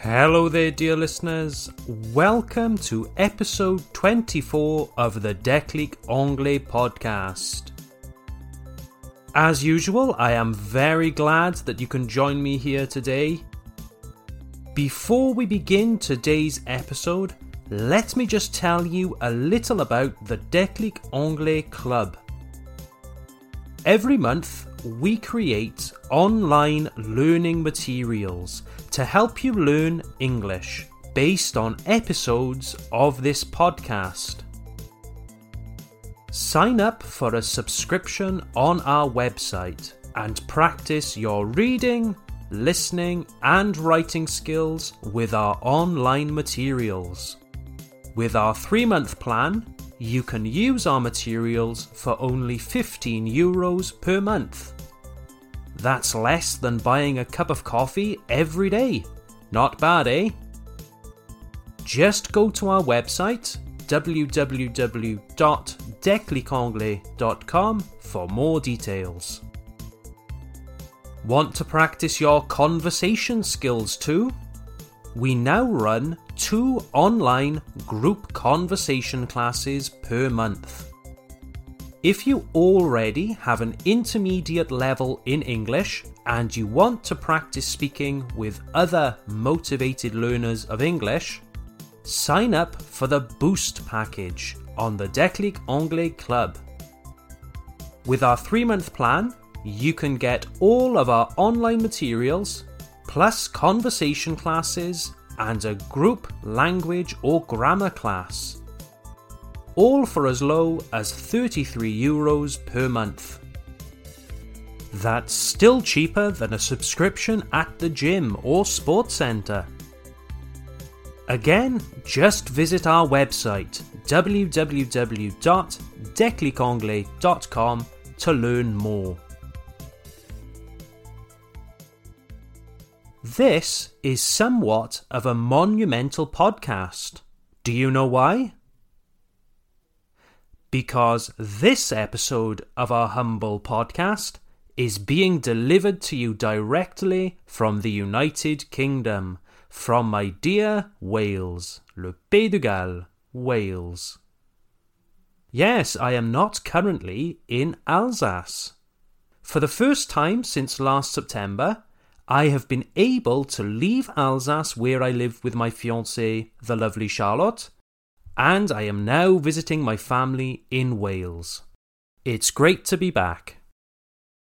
Hello there, dear listeners. Welcome to episode 24 of the Declic Anglais podcast. As usual, I am very glad that you can join me here today. Before we begin today's episode, let me just tell you a little about the Declic Anglais Club. Every month, we create online learning materials to help you learn English based on episodes of this podcast. Sign up for a subscription on our website and practice your reading, listening, and writing skills with our online materials. With our three month plan, you can use our materials for only 15 euros per month. That's less than buying a cup of coffee every day. Not bad, eh? Just go to our website www.declicanglais.com for more details. Want to practice your conversation skills too? We now run two online group conversation classes per month. If you already have an intermediate level in English and you want to practice speaking with other motivated learners of English, sign up for the Boost package on the Declic Anglais Club. With our three month plan, you can get all of our online materials, plus conversation classes and a group language or grammar class. All for as low as 33 euros per month. That's still cheaper than a subscription at the gym or sports centre. Again, just visit our website www.declicanglais.com to learn more. This is somewhat of a monumental podcast. Do you know why? Because this episode of our humble podcast is being delivered to you directly from the United Kingdom, from my dear Wales, Le Pays de Galles, Wales. Yes, I am not currently in Alsace. For the first time since last September, I have been able to leave Alsace where I live with my fiancée, the lovely Charlotte, and I am now visiting my family in Wales. It's great to be back.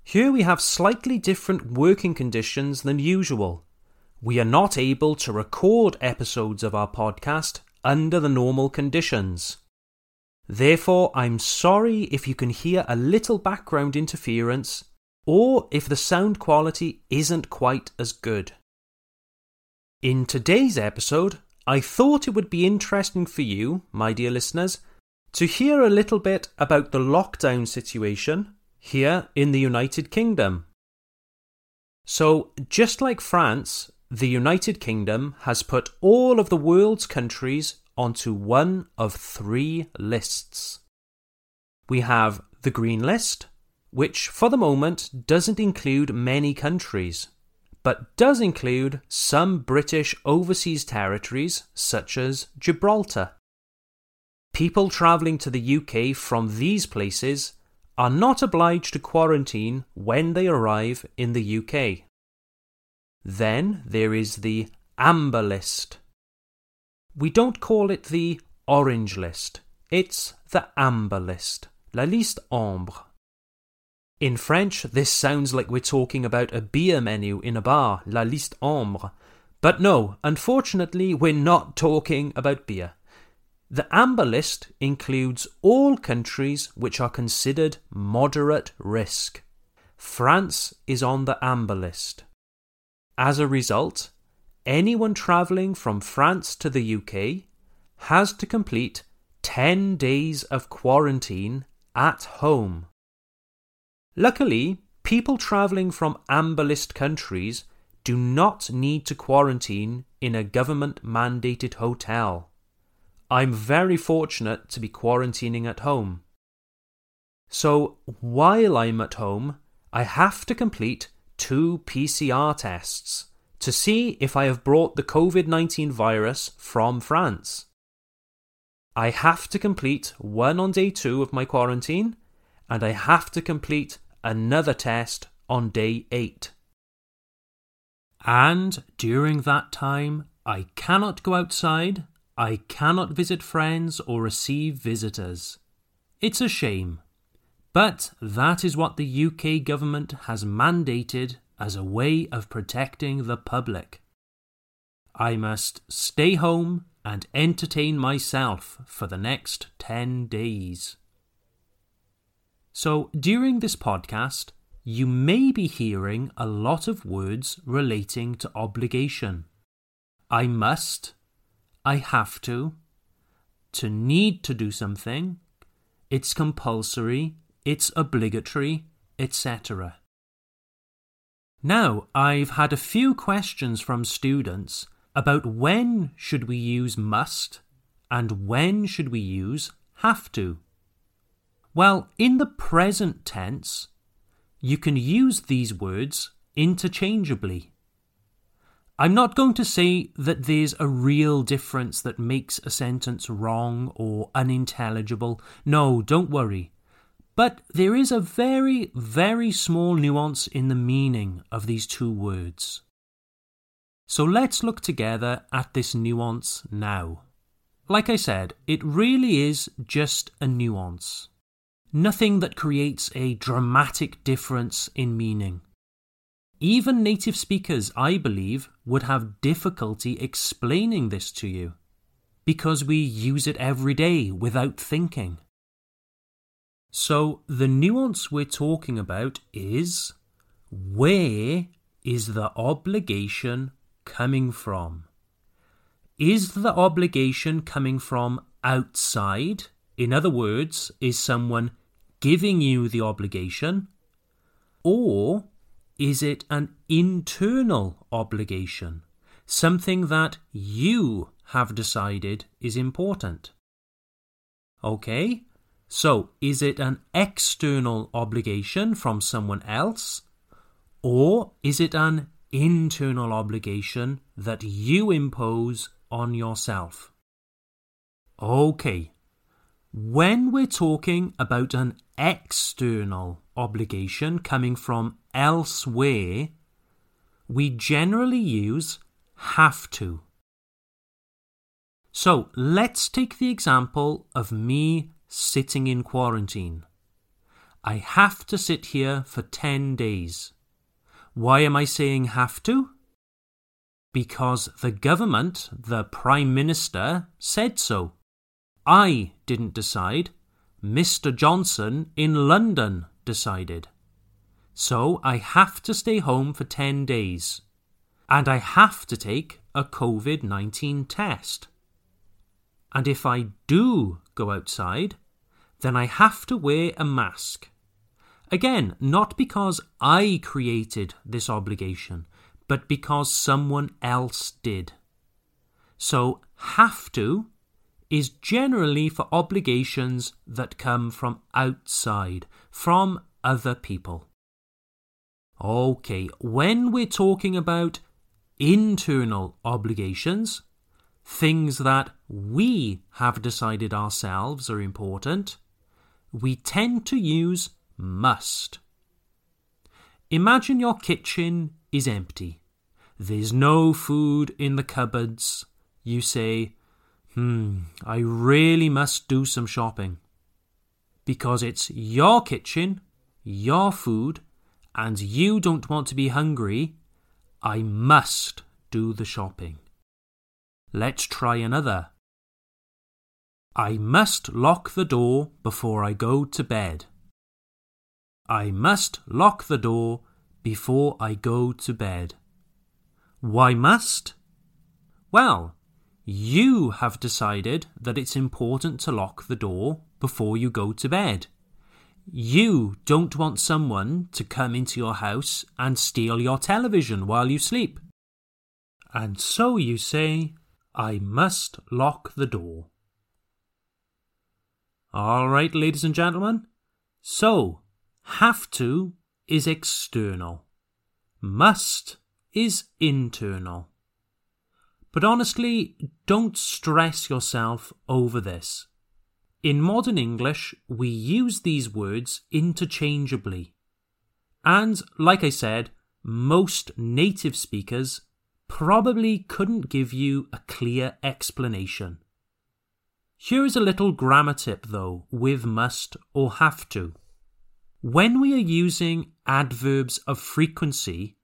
Here we have slightly different working conditions than usual. We are not able to record episodes of our podcast under the normal conditions. Therefore, I'm sorry if you can hear a little background interference or if the sound quality isn't quite as good. In today's episode, I thought it would be interesting for you, my dear listeners, to hear a little bit about the lockdown situation here in the United Kingdom. So, just like France, the United Kingdom has put all of the world's countries onto one of three lists. We have the Green List, which for the moment doesn't include many countries, but does include some British overseas territories such as Gibraltar. People travelling to the UK from these places are not obliged to quarantine when they arrive in the UK. Then there is the Amber List. We don't call it the Orange List, it's the Amber List, la liste ambre. In French, this sounds like we're talking about a beer menu in a bar, la liste ambre. But no, unfortunately, we're not talking about beer. The amber list includes all countries which are considered moderate risk. France is on the amber list. As a result, anyone travelling from France to the UK has to complete 10 days of quarantine at home. Luckily, people travelling from amber list countries do not need to quarantine in a government mandated hotel. I'm very fortunate to be quarantining at home. So, while I'm at home, I have to complete two PCR tests to see if I have brought the COVID 19 virus from France. I have to complete one on day two of my quarantine, and I have to complete another test on day eight. And during that time, I cannot go outside, I cannot visit friends or receive visitors. It's a shame. But that is what the UK government has mandated as a way of protecting the public. I must stay home and entertain myself for the next 10 days. So, during this podcast, you may be hearing a lot of words relating to obligation. I must, I have to, to need to do something, it's compulsory, it's obligatory, etc. Now, I've had a few questions from students about when should we use must and when should we use have to. Well, in the present tense, you can use these words interchangeably. I'm not going to say that there's a real difference that makes a sentence wrong or unintelligible. No, don't worry. But there is a very, very small nuance in the meaning of these two words. So let's look together at this nuance now. Like I said, it really is just a nuance. Nothing that creates a dramatic difference in meaning. Even native speakers, I believe, would have difficulty explaining this to you because we use it every day without thinking. So, the nuance we're talking about is where is the obligation coming from? Is the obligation coming from outside? In other words, is someone giving you the obligation? Or is it an internal obligation? Something that you have decided is important? Okay, so, is it an external obligation from someone else? Or is it an internal obligation that you impose on yourself? Okay, when we're talking about an external obligation coming from elsewhere, we generally use have to. So let's take the example of me sitting in quarantine. I have to sit here for 10 days. Why am I saying have to? Because the government, the Prime Minister, said so. I didn't decide. Mr. Johnson in London decided. So I have to stay home for 10 days. And I have to take a COVID 19 test. And if I do go outside, then I have to wear a mask. Again, not because I created this obligation, but because someone else did. So, have to is generally for obligations that come from outside, from other people. Okay, when we're talking about internal obligations, things that we have decided ourselves are important, we tend to use must. Imagine your kitchen is empty. There's no food in the cupboards. You say, Hmm, I really must do some shopping. Because it's your kitchen, your food, and you don't want to be hungry, I must do the shopping. Let's try another. I must lock the door before I go to bed. I must lock the door before I go to bed. Why must? Well, you have decided that it's important to lock the door before you go to bed. You don't want someone to come into your house and steal your television while you sleep. And so you say, I must lock the door. All right, ladies and gentlemen. So, have to is external. Must, is internal. But honestly, don't stress yourself over this. In modern English, we use these words interchangeably. And, like I said, most native speakers probably couldn't give you a clear explanation. Here is a little grammar tip though with must or have to. When we are using adverbs of frequency,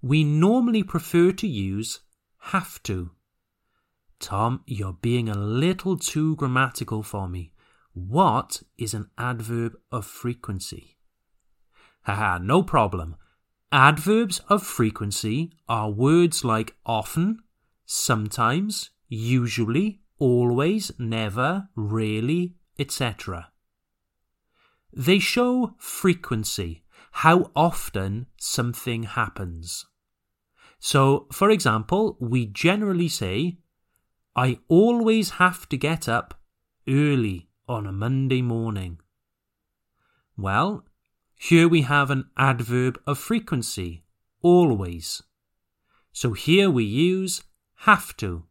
we normally prefer to use have to. Tom, you're being a little too grammatical for me. What is an adverb of frequency? Haha, no problem. Adverbs of frequency are words like often, sometimes, usually, always, never, rarely, etc. They show frequency, how often something happens. So, for example, we generally say, I always have to get up early on a Monday morning. Well, here we have an adverb of frequency, always. So here we use have to.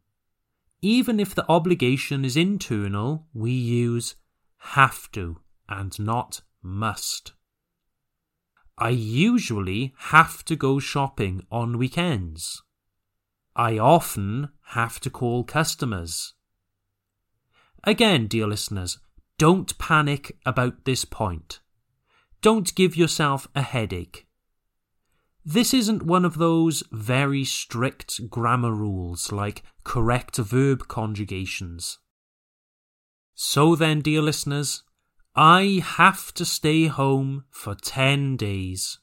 Even if the obligation is internal, we use have to and not must. I usually have to go shopping on weekends. I often have to call customers. Again, dear listeners, don't panic about this point. Don't give yourself a headache. This isn't one of those very strict grammar rules like correct verb conjugations. So then, dear listeners, I have to stay home for 10 days.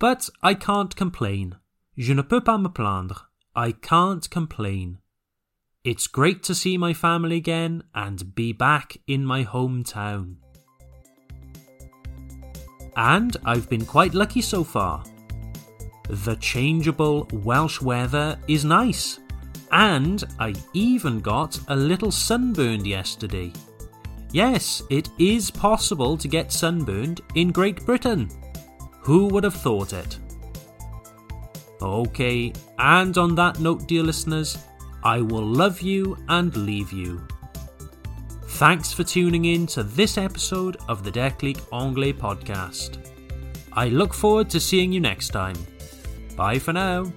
But I can't complain. Je ne peux pas me plaindre. I can't complain. It's great to see my family again and be back in my hometown. And I've been quite lucky so far. The changeable Welsh weather is nice, and I even got a little sunburned yesterday. Yes, it is possible to get sunburned in Great Britain. Who would have thought it? Okay, and on that note, dear listeners, I will love you and leave you. Thanks for tuning in to this episode of the Declic Anglais podcast. I look forward to seeing you next time. Bye for now.